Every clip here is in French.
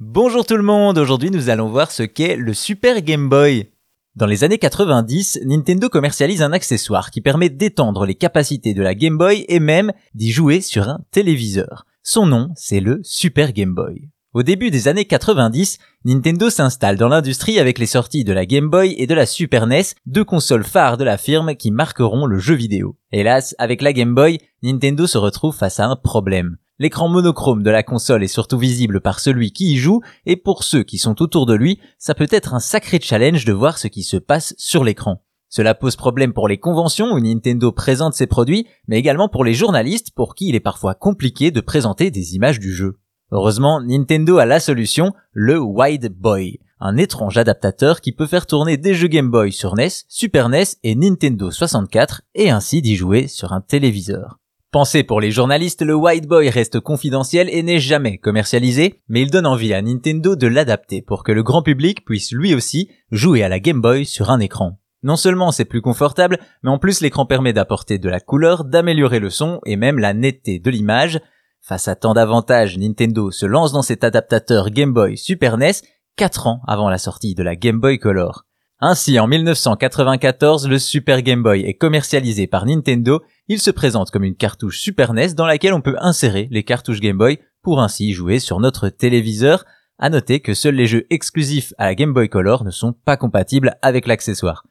Bonjour tout le monde, aujourd'hui nous allons voir ce qu'est le Super Game Boy. Dans les années 90, Nintendo commercialise un accessoire qui permet d'étendre les capacités de la Game Boy et même d'y jouer sur un téléviseur. Son nom, c'est le Super Game Boy. Au début des années 90, Nintendo s'installe dans l'industrie avec les sorties de la Game Boy et de la Super NES, deux consoles phares de la firme qui marqueront le jeu vidéo. Hélas, avec la Game Boy, Nintendo se retrouve face à un problème. L'écran monochrome de la console est surtout visible par celui qui y joue, et pour ceux qui sont autour de lui, ça peut être un sacré challenge de voir ce qui se passe sur l'écran. Cela pose problème pour les conventions où Nintendo présente ses produits, mais également pour les journalistes pour qui il est parfois compliqué de présenter des images du jeu. Heureusement, Nintendo a la solution, le Wide Boy, un étrange adaptateur qui peut faire tourner des jeux Game Boy sur NES, Super NES et Nintendo 64 et ainsi d'y jouer sur un téléviseur. Pensé pour les journalistes, le White Boy reste confidentiel et n'est jamais commercialisé, mais il donne envie à Nintendo de l'adapter pour que le grand public puisse lui aussi jouer à la Game Boy sur un écran. Non seulement c'est plus confortable, mais en plus l'écran permet d'apporter de la couleur, d'améliorer le son et même la netteté de l'image. Face à tant d'avantages, Nintendo se lance dans cet adaptateur Game Boy Super NES 4 ans avant la sortie de la Game Boy Color. Ainsi, en 1994, le Super Game Boy est commercialisé par Nintendo. Il se présente comme une cartouche Super NES dans laquelle on peut insérer les cartouches Game Boy pour ainsi jouer sur notre téléviseur. À noter que seuls les jeux exclusifs à la Game Boy Color ne sont pas compatibles avec l'accessoire.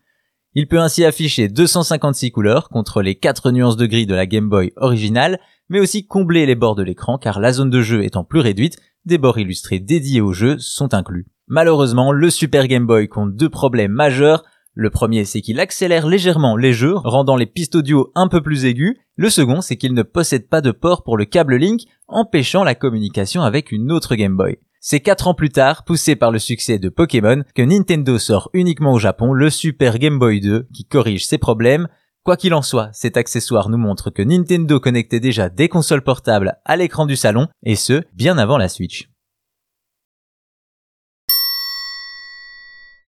Il peut ainsi afficher 256 couleurs contre les 4 nuances de gris de la Game Boy originale, mais aussi combler les bords de l'écran car la zone de jeu étant plus réduite, des bords illustrés dédiés au jeu sont inclus. Malheureusement, le Super Game Boy compte deux problèmes majeurs. Le premier, c'est qu'il accélère légèrement les jeux, rendant les pistes audio un peu plus aigus. Le second, c'est qu'il ne possède pas de port pour le câble Link, empêchant la communication avec une autre Game Boy. C'est 4 ans plus tard, poussé par le succès de Pokémon, que Nintendo sort uniquement au Japon le Super Game Boy 2 qui corrige ces problèmes. Quoi qu'il en soit, cet accessoire nous montre que Nintendo connectait déjà des consoles portables à l'écran du salon, et ce, bien avant la Switch.